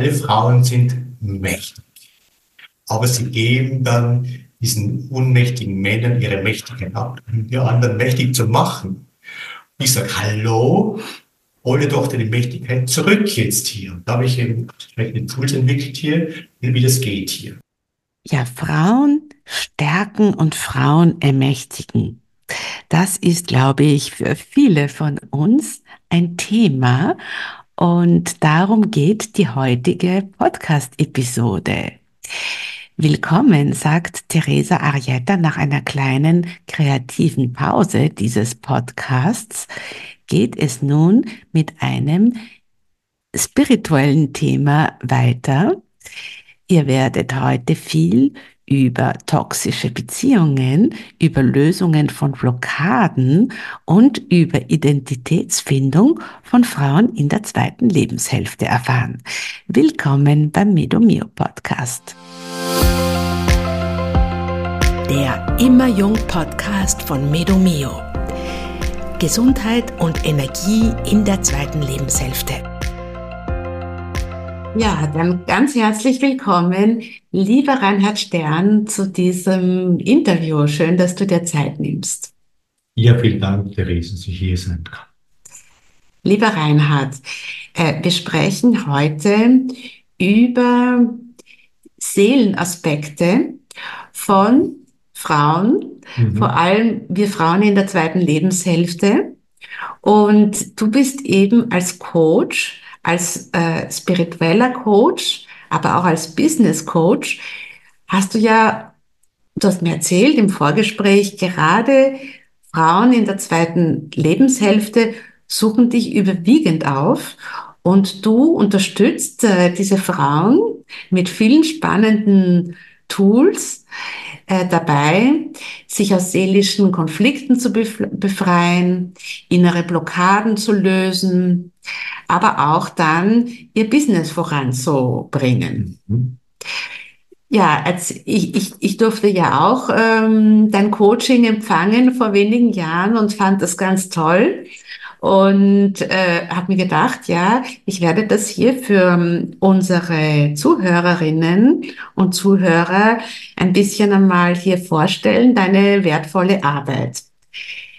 alle Frauen sind mächtig. Aber sie geben dann diesen unmächtigen Männern ihre Mächtigkeit ab, um die anderen mächtig zu machen. Ich sage, hallo, hole doch deine Mächtigkeit zurück jetzt hier. Und da habe ich eben entsprechende Tools entwickelt hier, wie das geht hier. Ja, Frauen stärken und Frauen ermächtigen. Das ist, glaube ich, für viele von uns ein Thema. Und darum geht die heutige Podcast-Episode. Willkommen, sagt Teresa Arietta nach einer kleinen kreativen Pause dieses Podcasts, geht es nun mit einem spirituellen Thema weiter. Ihr werdet heute viel über toxische Beziehungen, über Lösungen von Blockaden und über Identitätsfindung von Frauen in der zweiten Lebenshälfte erfahren. Willkommen beim Medomio Podcast der Immer Jung Podcast von Medomio. Gesundheit und Energie in der zweiten Lebenshälfte. Ja, dann ganz herzlich willkommen, lieber Reinhard Stern, zu diesem Interview. Schön, dass du dir Zeit nimmst. Ja, vielen Dank, Therese, dass ich hier sein kann. Lieber Reinhard, äh, wir sprechen heute über Seelenaspekte von Frauen, mhm. vor allem wir Frauen in der zweiten Lebenshälfte. Und du bist eben als Coach, als äh, spiritueller Coach, aber auch als Business Coach, hast du ja, du hast mir erzählt im Vorgespräch, gerade Frauen in der zweiten Lebenshälfte suchen dich überwiegend auf und du unterstützt äh, diese Frauen mit vielen spannenden Tools, äh, dabei, sich aus seelischen Konflikten zu befreien, innere Blockaden zu lösen, aber auch dann ihr Business voranzubringen. Mhm. Ja, als ich, ich, ich durfte ja auch ähm, dein Coaching empfangen vor wenigen Jahren und fand das ganz toll und äh, habe mir gedacht, ja, ich werde das hier für um, unsere Zuhörerinnen und Zuhörer ein bisschen einmal hier vorstellen, deine wertvolle Arbeit.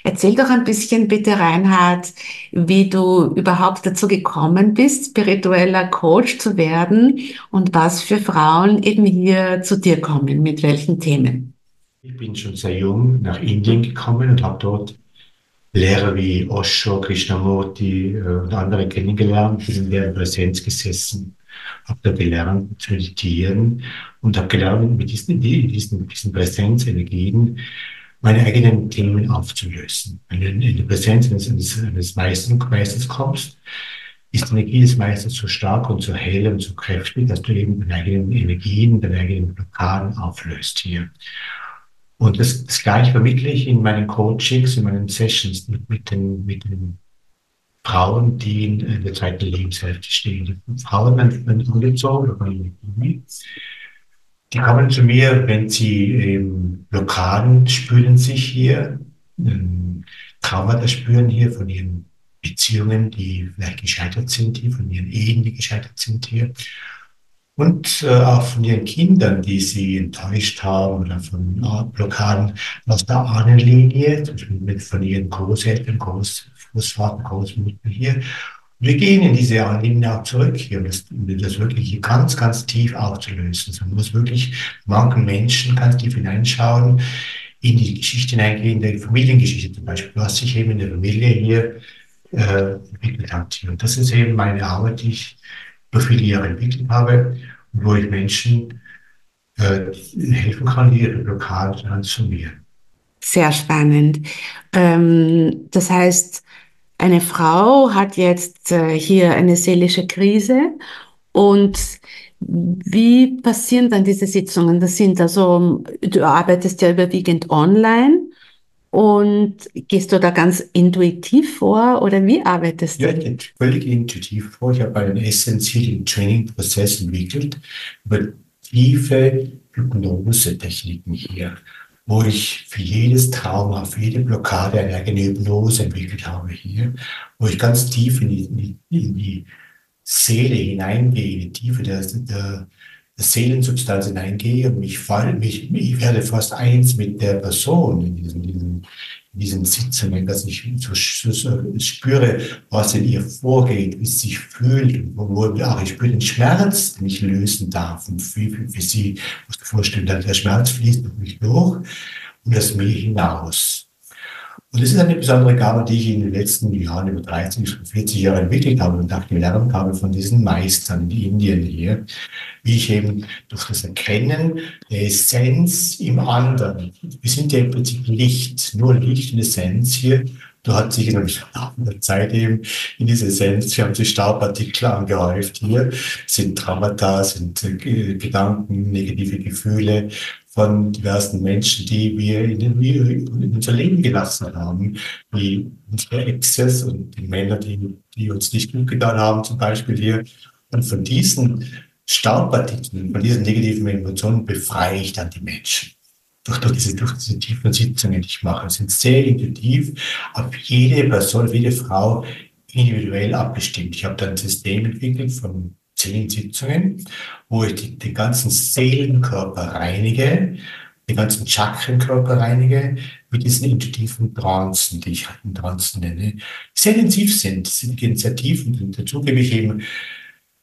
Erzähl doch ein bisschen bitte, Reinhard, wie du überhaupt dazu gekommen bist, spiritueller Coach zu werden und was für Frauen eben hier zu dir kommen, mit welchen Themen. Ich bin schon sehr jung nach Indien gekommen und habe dort Lehrer wie Osho, Krishnamurti äh, und andere kennengelernt, bin in deren Präsenz gesessen, habe da gelernt zu meditieren und habe gelernt, mit diesen, diesen, diesen Präsenzenergien meine eigenen Themen aufzulösen. Wenn du in die Präsenz eines, eines, eines Meisters kommst, ist die Energie des Meisters so stark und so hell und so kräftig, dass du eben deine eigenen Energien, deine eigenen Blockaden auflöst hier. Und das, das gleiche vermittle ich in meinen Coachings, in meinen Sessions mit, mit, den, mit den Frauen, die in, der zweiten Lebenshälfte stehen. Die Frauen werden angezogen, die kommen zu mir, wenn sie ähm, Blockaden spüren sich hier, ähm, Traumata spüren hier von ihren Beziehungen, die vielleicht gescheitert sind, die von ihren Ehen, die gescheitert sind hier und äh, auch von ihren Kindern, die sie enttäuscht haben oder von äh, Blockaden aus der Ahnenlinie, mit von ihren Großeltern, Groß, Großvater, Großmutter hier. Wir gehen in diese Ahnenlinie auch zurück um das, das wirklich ganz, ganz tief aufzulösen. So, man muss wirklich manchen Menschen ganz tief hineinschauen, in die Geschichte hineingehen, in die Familiengeschichte zum Beispiel, was sich eben in der Familie hier äh, entwickelt hat. Und das ist eben meine Arbeit, die ich über viele Jahre entwickelt habe wo ich Menschen äh, helfen kann, ihre Blockade transformieren. Sehr spannend. Ähm, das heißt, eine Frau hat jetzt äh, hier eine seelische Krise und wie passieren dann diese Sitzungen? Das sind also, du arbeitest ja überwiegend online und gehst du da ganz intuitiv vor oder wie arbeitest du? Ja, ich gehe völlig intuitiv vor. Ich habe einen essentiellen Training-Prozess entwickelt über tiefe Hypnose-Techniken hier, wo ich für jedes Trauma, für jede Blockade eine eigene Hypnose entwickelt habe hier, wo ich ganz tief in die, in die Seele hineingehe, in die Tiefe der, der, der Seelensubstanz hineingehe und mich, fall, mich, ich werde fast eins mit der Person in diesen, in diesen Sitzungen, dass ich so, so, spüre, was in ihr vorgeht, wie sie sich fühlt, wo, wo ach, ich spüre den Schmerz, den ich lösen darf und für, für, für sie, musst du vorstellen, der Schmerz fließt durch mich durch und das mir hinaus. Und das ist eine besondere Gabe, die ich in den letzten Jahren, über 30, 40 Jahre entwickelt habe und auch gelernt habe von diesen Meistern in Indien hier, wie ich eben durch das Erkennen der Essenz im anderen, wir sind ja im Prinzip Licht, nur Licht und Essenz hier, da hat sich in der Zeit eben in diese Essenz, wir haben sich Staubpartikel angehäuft hier, sind Traumata, sind äh, Gedanken, negative Gefühle, von diversen Menschen, die wir in, den, in unser Leben gelassen haben, wie unsere Exes und die Männer, die, die uns nicht gut getan haben, zum Beispiel hier. Und von diesen Staubpartikeln, von diesen negativen Emotionen befreie ich dann die Menschen. Durch, durch, diese, durch diese tiefen Sitzungen, die ich mache, sind sehr intuitiv auf jede Person, jede Frau individuell abgestimmt. Ich habe da ein System entwickelt von zehn Sitzungen, wo ich die, den ganzen Seelenkörper reinige, den ganzen Chakrenkörper reinige, mit diesen intuitiven Trancen, die ich halt Trancen nenne, sehr intensiv sind, sind sehr tief und dazu gebe ich eben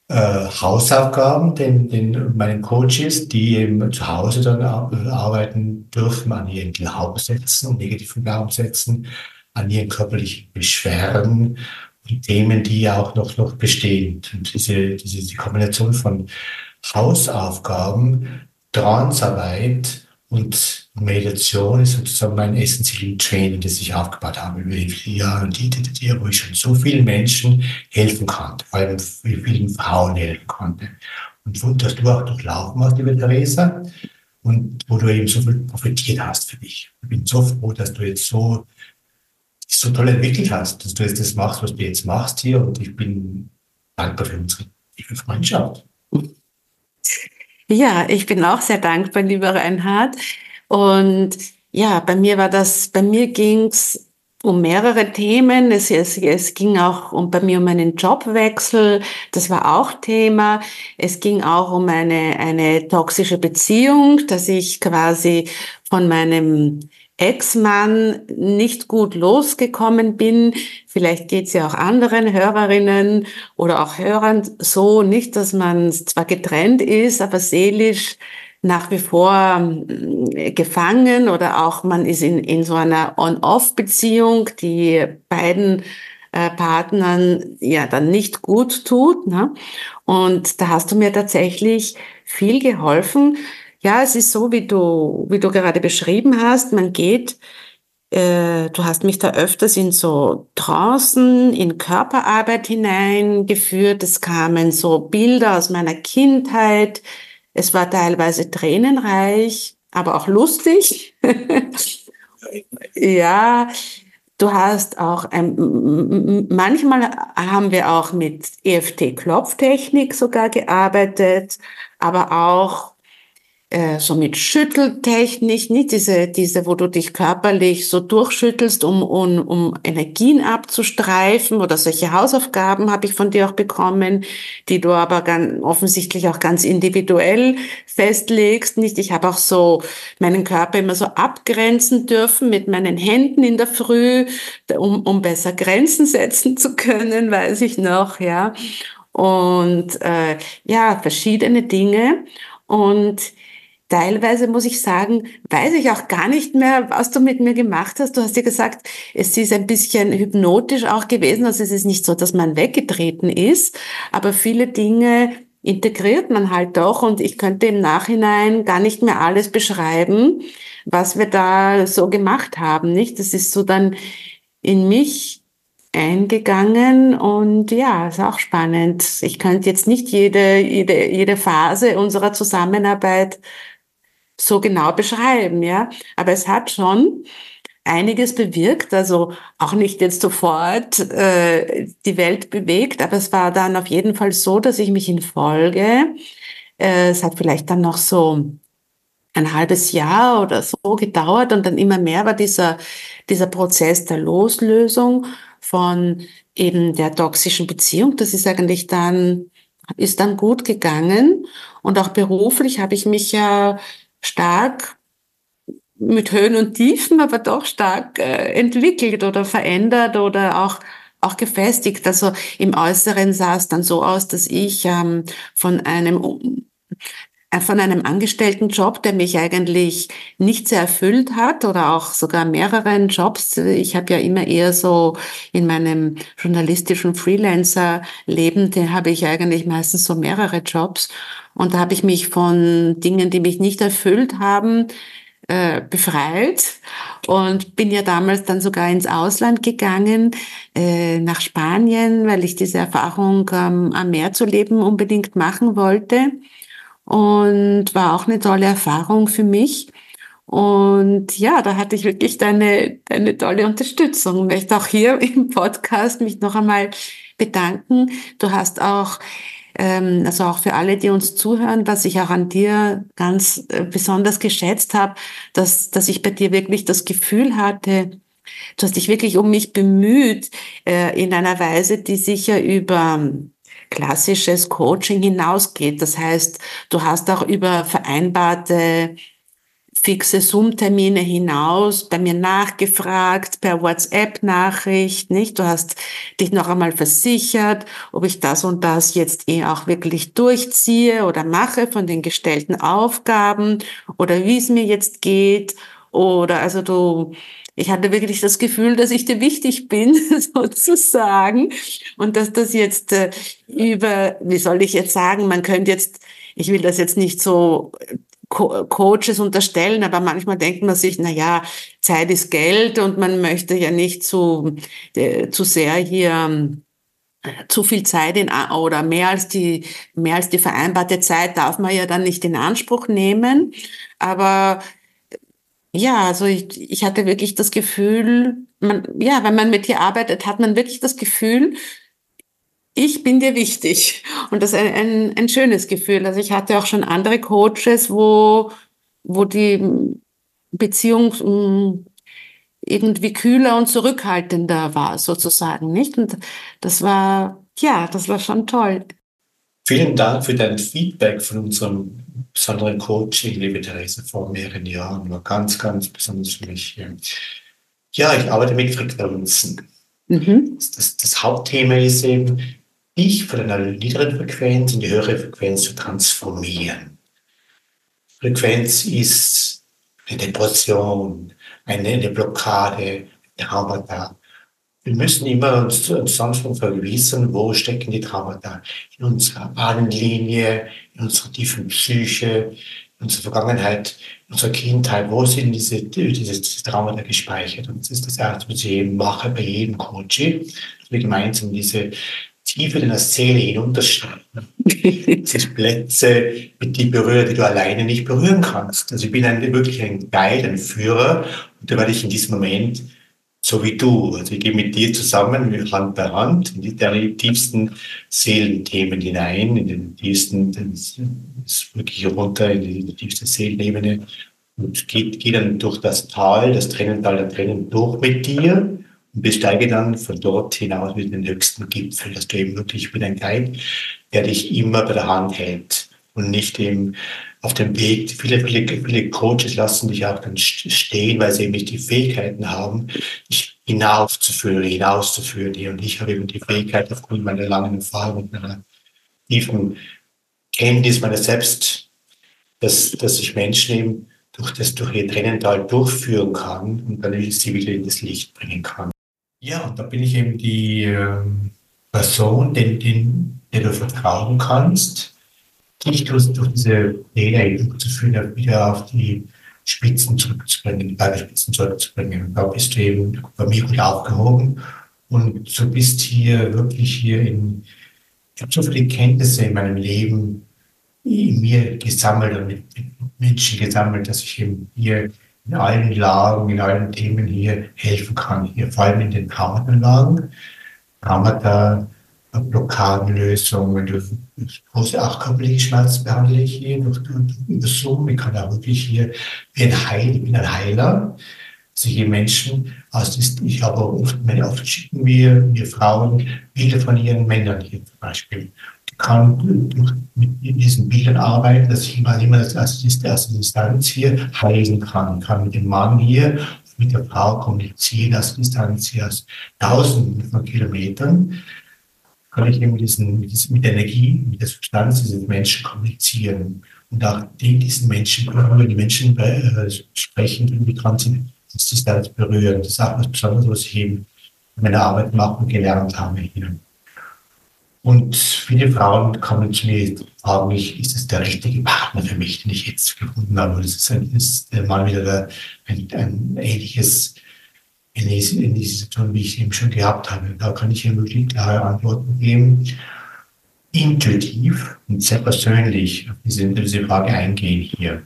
äh, Hausaufgaben den, den meinen Coaches, die eben zu Hause dann arbeiten dürfen an ihren Glaubenssätzen und negativen Glaubenssätzen, an ihren körperlichen Beschwerden die Themen, die ja auch noch, noch bestehen. Und diese, diese die Kombination von Hausaufgaben, Transarbeit und Meditation ist sozusagen mein essentielles Training, das ich aufgebaut habe über die viele Jahre und die, die, die, wo ich schon so vielen Menschen helfen konnte, vor allem vielen Frauen helfen konnte. Und wo, dass du auch durchlaufen hast, liebe Theresa, und wo du eben so viel profitiert hast für dich. Ich bin so froh, dass du jetzt so so toll entwickelt hast, dass du jetzt das machst, was du jetzt machst hier. Und ich bin dankbar für unsere tiefe Freundschaft. Ja, ich bin auch sehr dankbar, lieber Reinhard. Und ja, bei mir war das, bei mir ging's um mehrere Themen. Es, es, es ging auch um, bei mir um einen Jobwechsel. Das war auch Thema. Es ging auch um eine, eine toxische Beziehung, dass ich quasi von meinem Ex-Mann nicht gut losgekommen bin. Vielleicht geht es ja auch anderen Hörerinnen oder auch Hörern so, nicht, dass man zwar getrennt ist, aber seelisch nach wie vor äh, gefangen oder auch man ist in, in so einer On-Off-Beziehung, die beiden äh, Partnern ja dann nicht gut tut. Ne? Und da hast du mir tatsächlich viel geholfen, ja, es ist so, wie du, wie du gerade beschrieben hast. Man geht, äh, du hast mich da öfters in so Trancen, in Körperarbeit hineingeführt. Es kamen so Bilder aus meiner Kindheit. Es war teilweise tränenreich, aber auch lustig. ja, Du hast auch, ähm, manchmal haben wir auch mit EFT-Klopftechnik sogar gearbeitet, aber auch äh, so mit Schütteltechnik, nicht diese, diese, wo du dich körperlich so durchschüttelst, um, um, um Energien abzustreifen oder solche Hausaufgaben habe ich von dir auch bekommen, die du aber ganz offensichtlich auch ganz individuell festlegst, nicht? Ich habe auch so meinen Körper immer so abgrenzen dürfen mit meinen Händen in der Früh, um, um besser Grenzen setzen zu können, weiß ich noch, ja. Und äh, ja, verschiedene Dinge. Und teilweise muss ich sagen, weiß ich auch gar nicht mehr, was du mit mir gemacht hast. Du hast ja gesagt, es ist ein bisschen hypnotisch auch gewesen. Also es ist nicht so, dass man weggetreten ist, aber viele Dinge integriert man halt doch und ich könnte im Nachhinein gar nicht mehr alles beschreiben, was wir da so gemacht haben, nicht? Das ist so dann in mich eingegangen und ja, ist auch spannend. Ich könnte jetzt nicht jede, jede, jede Phase unserer Zusammenarbeit so genau beschreiben, ja. Aber es hat schon einiges bewirkt, also auch nicht jetzt sofort äh, die Welt bewegt, aber es war dann auf jeden Fall so, dass ich mich in Folge, äh, es hat vielleicht dann noch so ein halbes Jahr oder so gedauert und dann immer mehr war dieser, dieser Prozess der Loslösung von eben der toxischen Beziehung. Das ist eigentlich dann, ist dann gut gegangen. Und auch beruflich habe ich mich ja stark mit Höhen und Tiefen, aber doch stark äh, entwickelt oder verändert oder auch auch gefestigt. Also im Äußeren sah es dann so aus, dass ich ähm, von einem von einem Angestelltenjob, der mich eigentlich nicht sehr erfüllt hat oder auch sogar mehreren Jobs. Ich habe ja immer eher so in meinem journalistischen Freelancer-Leben, den habe ich eigentlich meistens so mehrere Jobs. Und da habe ich mich von Dingen, die mich nicht erfüllt haben, äh, befreit und bin ja damals dann sogar ins Ausland gegangen, äh, nach Spanien, weil ich diese Erfahrung ähm, am Meer zu leben unbedingt machen wollte und war auch eine tolle Erfahrung für mich. Und ja, da hatte ich wirklich deine, deine tolle Unterstützung. Ich möchte auch hier im Podcast mich noch einmal bedanken. Du hast auch ähm, also auch für alle, die uns zuhören, was ich auch an dir ganz äh, besonders geschätzt habe, dass, dass ich bei dir wirklich das Gefühl hatte, du hast dich wirklich um mich bemüht, äh, in einer Weise, die sicher über klassisches Coaching hinausgeht. Das heißt, du hast auch über vereinbarte fixe Zoom-Termine hinaus, bei mir nachgefragt, per WhatsApp-Nachricht, nicht? Du hast dich noch einmal versichert, ob ich das und das jetzt eh auch wirklich durchziehe oder mache von den gestellten Aufgaben oder wie es mir jetzt geht oder also du, ich hatte wirklich das Gefühl, dass ich dir wichtig bin, sozusagen. Und dass das jetzt äh, über, wie soll ich jetzt sagen, man könnte jetzt, ich will das jetzt nicht so Co Coaches unterstellen, aber manchmal denkt man sich, na ja, Zeit ist Geld und man möchte ja nicht zu, äh, zu sehr hier äh, zu viel Zeit in, oder mehr als die, mehr als die vereinbarte Zeit darf man ja dann nicht in Anspruch nehmen. Aber ja, also ich, ich hatte wirklich das Gefühl, man, ja, wenn man mit dir arbeitet, hat man wirklich das Gefühl, ich bin dir wichtig. Und das ist ein, ein, ein schönes Gefühl. Also ich hatte auch schon andere Coaches, wo, wo die Beziehung mm, irgendwie kühler und zurückhaltender war, sozusagen, nicht? Und das war, ja, das war schon toll. Vielen Dank für dein Feedback von unserem besonderen Coaching, liebe Therese, vor mehreren Jahren. War ganz, ganz besonders für mich. Ja, ich arbeite mit Frequenzen. Mhm. Das, das Hauptthema ist eben, dich von einer niederen Frequenz in die höhere Frequenz zu transformieren. Frequenz ist eine Depression, eine, eine Blockade, Traumata. Wir müssen immer uns, uns sonst vergewissern, wo stecken die Traumata. In unserer Ahnenlinie, in unserer tiefen Psyche, in unserer Vergangenheit, in unserer Kindheit. Wo sind diese, diese, diese Traumata gespeichert? Und das ist das erste, was ich eben mache bei jedem Coaching, dass wir gemeinsam diese tiefer in der Seele hinunterschreiben. Es sind Plätze, mit die berühren, die du alleine nicht berühren kannst. Also ich bin ein, wirklich ein Guide, ein Führer und da werde ich in diesem Moment so wie du. Also ich gehe mit dir zusammen, Hand bei Hand, in die, tiefsten Seelenthemen hinein, in den tiefsten, wirklich runter in die, tiefste Seelenebene und geht, geht dann durch das Tal, das Tränental der Tränen durch mit dir und besteige dann von dort hinaus mit den höchsten Gipfel, dass du eben wirklich mit einem Guide, der dich immer bei der Hand hält und nicht eben auf dem Weg. Viele, viele, viele Coaches lassen dich auch dann stehen, weil sie eben nicht die Fähigkeiten haben, dich hinaufzuführen, hinauszuführen. Und ich habe eben die Fähigkeit, aufgrund meiner langen Erfahrung und meiner tiefen Kenntnis meiner selbst, dass, dass ich Menschen eben durch das, durch ihr Tränental durchführen kann und dann sie wieder in das Licht bringen kann. Ja, und da bin ich eben die äh, Person, den, den, der du vertrauen kannst, dich durch, diese Fehler zu führen, wieder auf die Spitzen zurückzubringen, die Bergspitzen zurückzubringen. Da bist du eben bei mir gut aufgehoben und du bist hier wirklich hier in, ich habe so viele Kenntnisse in meinem Leben in mir gesammelt und mit, Menschen gesammelt, dass ich eben hier in allen Lagen, in allen Themen hier helfen kann. Hier vor allem in den Traumata-Lagen. Traumata, Blockadenlösungen, durch große achtkörperliche Schmerzen behandle ich hier durch, durch, Zoom. Ich kann auch wirklich hier wie ein Heil, ich bin ein Heiler. solche Menschen aus, ich habe oft, oft schicken wir, wir Frauen Bilder von ihren Männern hier zum Beispiel. Kann mit diesen Bildern arbeiten, dass ich mal immer als erste Distanz hier heilen kann. Ich kann mit dem Mann hier, mit der Frau kommunizieren, als Distanz hier aus tausenden von Kilometern kann ich eben mit, diesen, mit, diesen, mit der Energie, mit der Substanz dieses Menschen kommunizieren. Und auch die, diesen Menschen, wenn die Menschen äh, sprechen, irgendwie dran sind, das da berühren. Das ist auch was Besonderes, was ich eben in meiner Arbeit mache und gelernt habe hier. Und viele Frauen kommen zu mir und fragen mich, ist das der richtige Partner für mich, den ich jetzt gefunden habe? Das ist, ein, ist mal wieder der, ein, ein ähnliches in diese, in diese Situation, wie ich eben schon gehabt habe. Da kann ich hier wirklich klare Antworten geben. Intuitiv und sehr persönlich auf diese, diese Frage eingehen hier.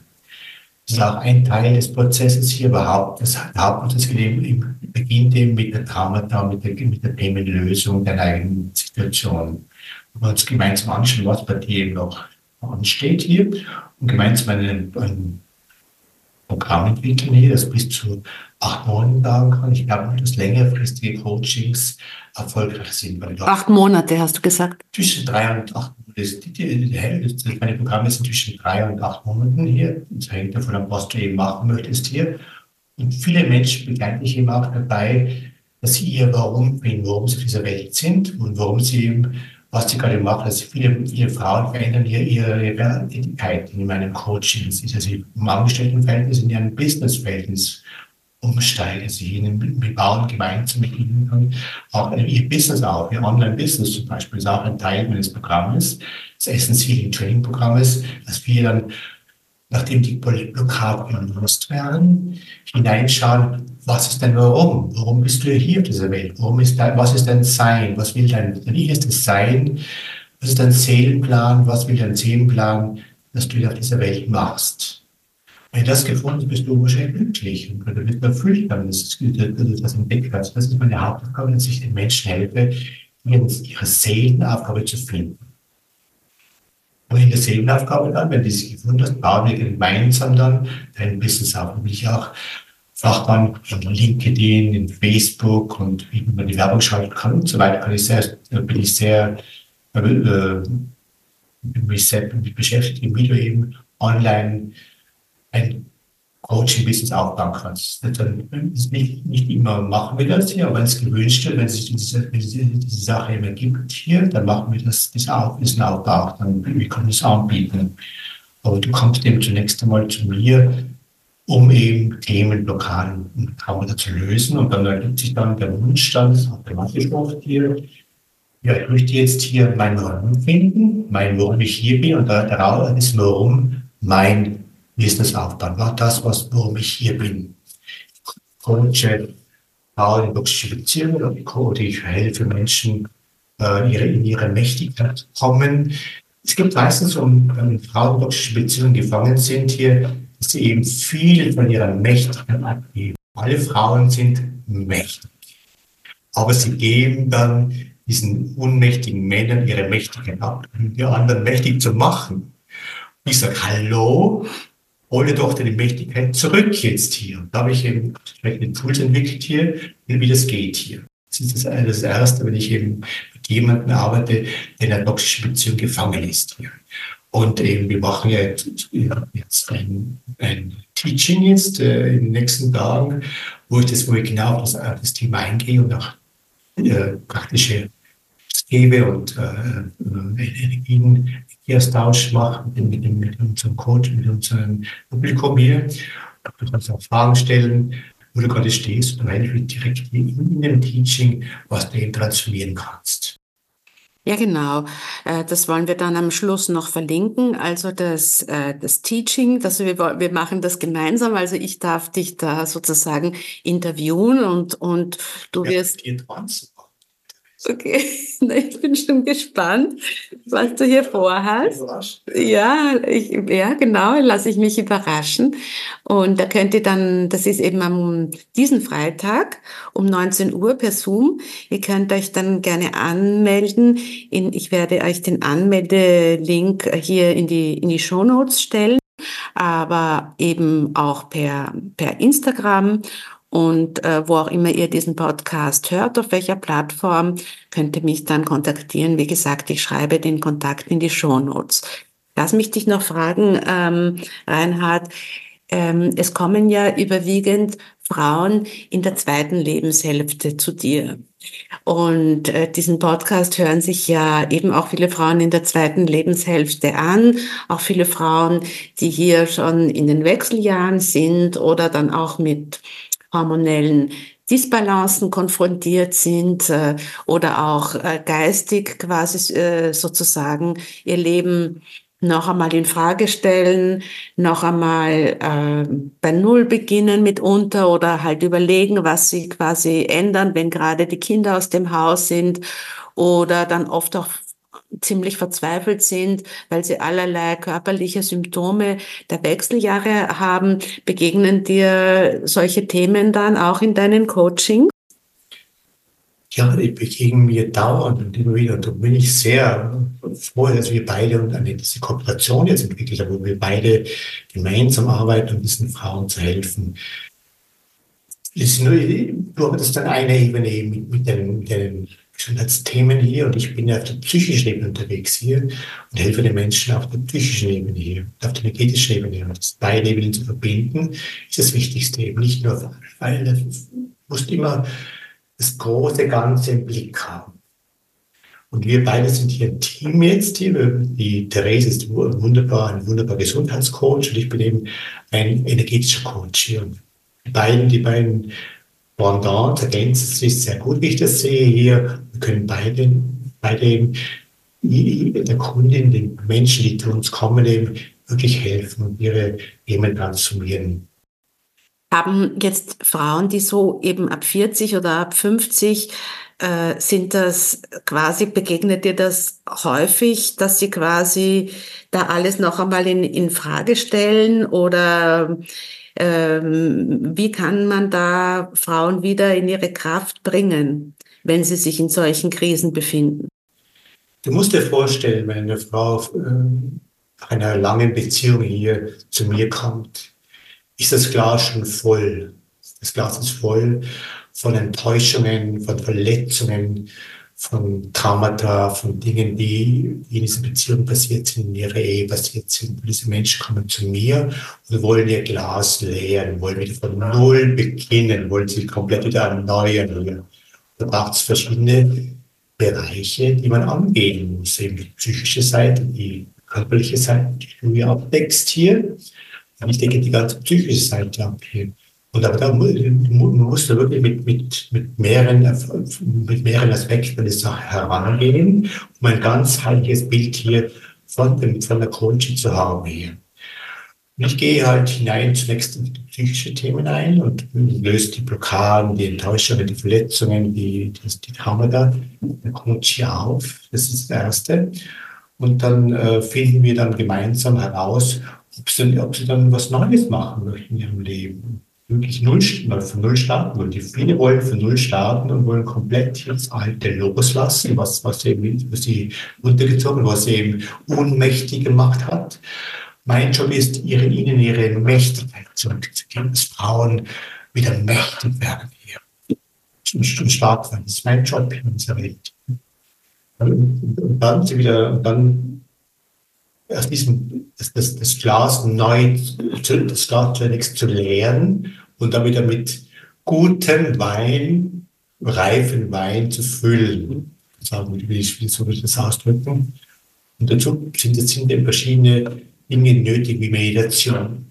Das ist auch ein Teil des Prozesses hier überhaupt. Das Hauptprozess beginnt eben mit der Traumata, mit der, mit der Themenlösung der eigenen Situation. Wir uns gemeinsam anschauen, was bei dir eben noch ansteht hier und gemeinsam ein, ein Programm entwickeln hier, das bis zu acht Monaten dauern kann. Ich glaube, dass längerfristige Coachings erfolgreich sind. acht Monate, hast du gesagt? Zwischen drei und acht Monate. Meine Programme sind zwischen drei und acht Monaten hier. Das hängt davon ab, was du eben machen möchtest hier. Und viele Menschen begleiten ich eben auch dabei, dass sie ihr Warum finden, warum sie auf dieser Welt sind und warum sie eben, was sie gerade machen. Also viele, viele Frauen verändern hier ihre, ihre in meinem Coaching. Das ist also im Angestelltenverhältnis, in ihrem Businessverhältnis umsteigen. Sie ihnen, wir bauen gemeinsam mit ihnen auch ihr Business auf. Ihr Online-Business zum Beispiel ist auch ein Teil meines Programmes, des Essence Healing Training Programmes, dass wir dann, nachdem die Blockaden gelöst werden, hineinschauen, was ist dein Warum? Warum bist du hier auf dieser Welt? Warum ist dein, was ist dein Sein? Was will dein, dein innerstes Sein? Was ist dein Seelenplan? Was will dein Seelenplan, dass du auf dieser Welt machst? Wenn du das gefunden hast, bist du wahrscheinlich glücklich und du bist erfüllt damit, dass du das entdeckt hast. Das ist meine Hauptaufgabe, dass ich den Menschen helfe, ihre Seelenaufgabe zu finden. Und in der Seelenaufgabe dann, wenn du sie gefunden hast, bauen wir gemeinsam dann dein Business auf. Und ich auch Fachmann von LinkedIn, in Facebook und wie man die Werbung schalten kann und so weiter, kann ich sehr, bin ich sehr, äh, mich sehr beschäftigt, wie du eben online ein Coaching-Business aufbauen kannst. Ist nicht, nicht immer machen wir das hier, aber wenn es gewünscht wird, wenn sich diese, diese, diese Sache immer gibt hier, dann machen wir das, das Wissen Aufbau auch, dann wir können es anbieten. Aber du kommst eben zunächst einmal zu mir, um eben Themenblockaden und Traumata zu lösen. Und dann ergibt sich dann der Wunsch, dann automatisch oft hier, ja, ich möchte jetzt hier mein Warum finden, mein Warum ich hier bin und daraus ist Warum mein Business aufbauen. War das, was, warum ich hier bin. Coache Frauen in toxische Beziehungen oder ich helfe Menschen, äh, ihre, in ihre Mächtigkeit zu kommen. Es gibt meistens, um, wenn Frauen in toxische Beziehungen gefangen sind hier, dass sie eben viel von ihrer Mächtigkeit abgeben. Alle Frauen sind mächtig. Aber sie geben dann diesen unmächtigen Männern ihre Mächtigkeit ab, um die anderen mächtig zu machen. Ich sage, hallo, hole doch deine Mächtigkeit zurück jetzt hier. da habe ich eben entsprechende Tools entwickelt hier, wie das geht hier. Das ist das, das Erste, wenn ich eben mit jemandem arbeite, der in einer toxischen Beziehung gefangen ist hier. Und eben, wir machen ja jetzt, jetzt ein, ein Teaching jetzt äh, in den nächsten Tagen, wo ich das, wo ich genau auf das, auf das Thema eingehe und auch äh, praktische gebe und äh, äh Energien Austausch mache mit, mit, mit unserem Coach, mit unserem Publikum hier. Du kannst auch Fragen stellen, wo du gerade stehst und eigentlich direkt in dem Teaching, was du eben transformieren kannst. Ja, genau. Äh, das wollen wir dann am Schluss noch verlinken. Also das, äh, das Teaching, das wir, wir machen das gemeinsam. Also ich darf dich da sozusagen interviewen und, und du wirst. Okay, ich bin schon gespannt, was du hier vorhast. Ja, ich, ja, genau, lasse ich mich überraschen. Und da könnt ihr dann, das ist eben am diesen Freitag um 19 Uhr per Zoom. Ihr könnt euch dann gerne anmelden. In, ich werde euch den Anmeldelink hier in die, in die Show Notes stellen, aber eben auch per, per Instagram Und äh, wo auch immer ihr diesen Podcast hört, auf welcher Plattform, könnt ihr mich dann kontaktieren. Wie gesagt, ich schreibe den Kontakt in die Show Notes. Lass mich dich noch fragen, ähm, Reinhard. Ähm, es kommen ja überwiegend Frauen in der zweiten Lebenshälfte zu dir. Und äh, diesen Podcast hören sich ja eben auch viele Frauen in der zweiten Lebenshälfte an, auch viele Frauen, die hier schon in den Wechseljahren sind oder dann auch mit hormonellen Disbalancen konfrontiert sind äh, oder auch äh, geistig quasi äh, sozusagen ihr Leben noch einmal in Frage stellen, noch einmal äh, bei Null beginnen mitunter oder halt überlegen, was sie quasi ändern, wenn gerade die Kinder aus dem Haus sind oder dann oft auch ziemlich verzweifelt sind, weil sie allerlei körperliche Symptome der Wechseljahre haben. Begegnen dir solche Themen dann auch in deinen Coaching? Ja, die begegnen mir dauernd und immer wieder. Und da bin ich sehr froh, dass wir beide und eine, diese Kooperation jetzt entwickelt haben, wo wir beide gemeinsam arbeiten, um diesen Frauen zu helfen. Ist nur, du hattest dann eine Ebene mit, mit den, mit den Gesundheitsthemen hier und ich bin ja auf der psychischen Ebene unterwegs hier und helfe den Menschen auf der psychischen Ebene hier, auf der energetischen Ebene. Und das beide Ebenen zu verbinden, ist das Wichtigste eben. Nicht nur, weil du musst immer das große Ganze im Blick haben. Und wir beide sind hier ein Team jetzt hier. Die Therese ist wunderbar, ein wunderbarer Gesundheitscoach und ich bin eben ein energetischer Coach hier. Und die beiden, die beiden Pendants ergänzen sich sehr gut, wie ich das sehe hier. Wir können beide, beide eben der Kundin, den Menschen, die zu uns kommen, eben wirklich helfen und ihre Themen transformieren. Haben jetzt Frauen, die so eben ab 40 oder ab 50 äh, sind das quasi, begegnet dir das häufig, dass sie quasi da alles noch einmal in, in Frage stellen oder ähm, wie kann man da Frauen wieder in ihre Kraft bringen, wenn sie sich in solchen Krisen befinden? Du musst dir vorstellen, wenn eine Frau äh, nach einer langen Beziehung hier zu mir kommt, ist das Glas schon voll. Das Glas ist voll von Enttäuschungen, von Verletzungen, von Traumata, von Dingen, die in dieser Beziehung passiert sind, in ihrer Ehe passiert sind. Und diese Menschen kommen zu mir und wollen ihr Glas leeren, wollen wieder von Null beginnen, wollen sich komplett wieder erneuern. Da braucht es verschiedene Bereiche, die man angehen muss. Eben die psychische Seite, die körperliche Seite, die du ja abdeckst hier. Und ich denke, die ganze psychische Seite abheben. Und aber da musst wirklich mit, mit, mit, mehreren, mit mehreren Aspekten die Sache herangehen, um ein ganzheitliches Bild hier von, dem, von der Coaching zu haben hier. Und ich gehe halt hinein zunächst in psychische Themen ein und löse die Blockaden, die Enttäuschungen, die Verletzungen, die, die, die Traumata der Coaching auf. Das ist das Erste. Und dann äh, finden wir dann gemeinsam heraus, ob sie, ob sie dann was Neues machen möchten in ihrem Leben. Wirklich null, mal von Null starten wollen. Die viele wollen von Null starten und wollen komplett das Alte loslassen, was, was, eben, was sie untergezogen, was sie eben ohnmächtig gemacht hat. Mein Job ist, ihren, ihnen ihre Mächtigkeit zurückzugeben, dass Frauen wieder mächtig werden hier und stark werden. Das ist mein Job in unserer Welt. Und dann sie wieder, und dann aus diesem, das, das, das Glas neu, das Glas zunächst zu leeren und dann wieder mit gutem Wein, reifen Wein zu füllen. Sagen wie, wie soll ich das ausdrücken? Und dazu sind, sind eben verschiedene Dinge nötig, wie Meditation,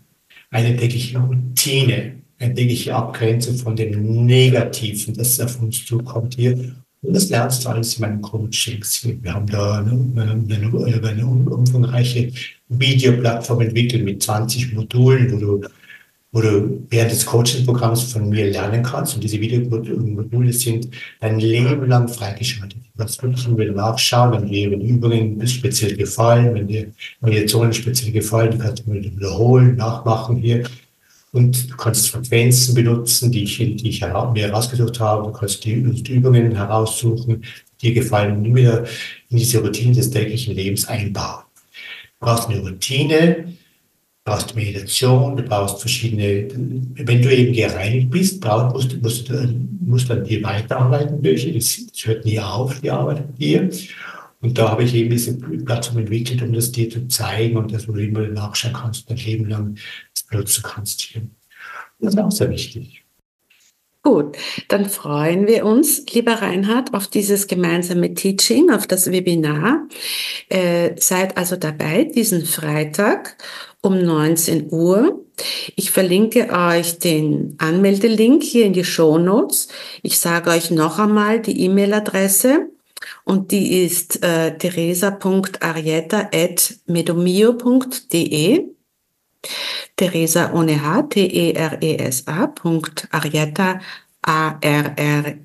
eine tägliche Routine, eine tägliche Abgrenzung von dem Negativen, das auf uns zukommt hier und das lernst du alles in meinen Coachings. Wir haben da eine, eine, eine umfangreiche Videoplattform entwickelt mit 20 Modulen, wo du, wo du während des Coaching-Programms von mir lernen kannst. Und diese Videomodule sind dein Leben lang freigeschaltet. Du kannst wirklich wieder nachschauen, wenn dir Übungen speziell gefallen, wenn dir Meditationen speziell gefallen, kannst du wiederholen, nachmachen hier. Und du kannst Frequenzen benutzen, die ich, die ich mir herausgesucht habe. Du kannst die, die Übungen heraussuchen, die dir gefallen und wieder in diese Routine des täglichen Lebens einbauen. Du brauchst eine Routine, brauchst Meditation, du brauchst verschiedene, wenn du eben gereinigt bist, brauchst, musst, musst, du musst an dir weiterarbeiten, welche, das, das hört nie auf, die Arbeit an dir. Und da habe ich eben diese Plattform entwickelt, um das dir zu zeigen und dass du immer nachschauen kannst, dein Leben lang das benutzen kannst hier. Das ist auch sehr wichtig. Gut, dann freuen wir uns, lieber Reinhard, auf dieses gemeinsame Teaching, auf das Webinar. Äh, seid also dabei diesen Freitag um 19 Uhr. Ich verlinke euch den Anmeldelink hier in die Show Notes. Ich sage euch noch einmal die E-Mail-Adresse und die ist äh, teresa.arieta.medomio.de. Teresa ohne H, T-E-R-E-S-A, Arieta, A-R-R-I-E-T-A,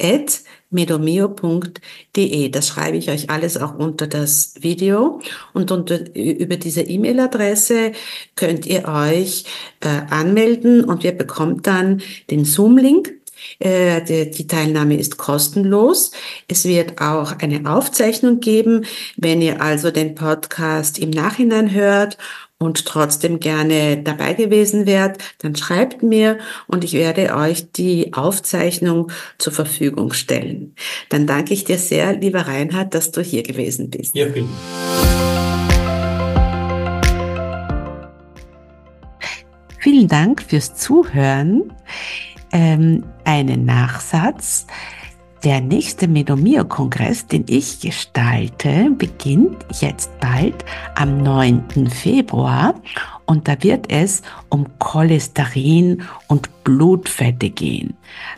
at medomio.de. Das schreibe ich euch alles auch unter das Video. Und unter, über diese E-Mail-Adresse könnt ihr euch äh, anmelden und ihr bekommt dann den Zoom-Link die Teilnahme ist kostenlos. Es wird auch eine Aufzeichnung geben, wenn ihr also den Podcast im Nachhinein hört und trotzdem gerne dabei gewesen wärt, dann schreibt mir und ich werde euch die Aufzeichnung zur Verfügung stellen. Dann danke ich dir sehr, lieber Reinhard, dass du hier gewesen bist. Ja, vielen Vielen Dank fürs Zuhören ähm, einen Nachsatz. Der nächste Medomio-Kongress, den ich gestalte, beginnt jetzt bald am 9. Februar und da wird es um Cholesterin und Blutfette gehen.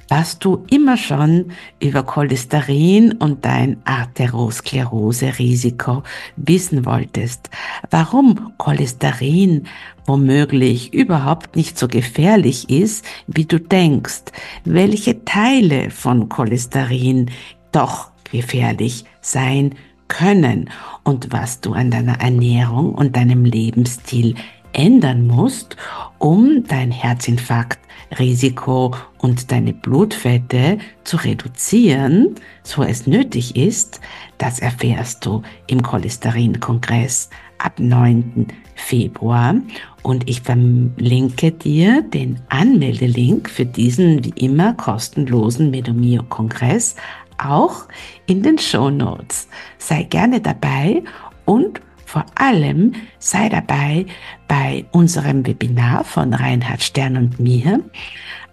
Was du immer schon über Cholesterin und dein Arteriosklerose-Risiko wissen wolltest. Warum Cholesterin womöglich überhaupt nicht so gefährlich ist, wie du denkst. Welche Teile von Cholesterin doch gefährlich sein können und was du an deiner Ernährung und deinem Lebensstil ändern musst, um dein Herzinfarktrisiko und deine Blutfette zu reduzieren, so es nötig ist, das erfährst du im Cholesterin-Kongress ab 9. Februar und ich verlinke dir den Anmeldelink für diesen wie immer kostenlosen Medomio Kongress auch in den Show Notes. Sei gerne dabei und vor allem sei dabei bei unserem Webinar von Reinhard Stern und mir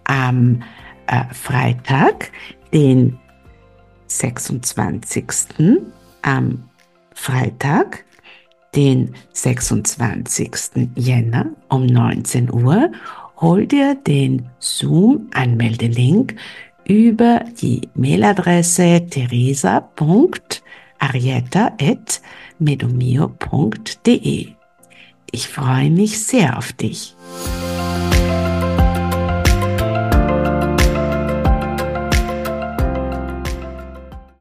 am äh, Freitag, den 26. am Freitag, den 26. Jänner um 19 Uhr. Hol dir den Zoom-Anmeldelink über die Mailadresse teresa.arietta.com medomio.de. Ich freue mich sehr auf dich.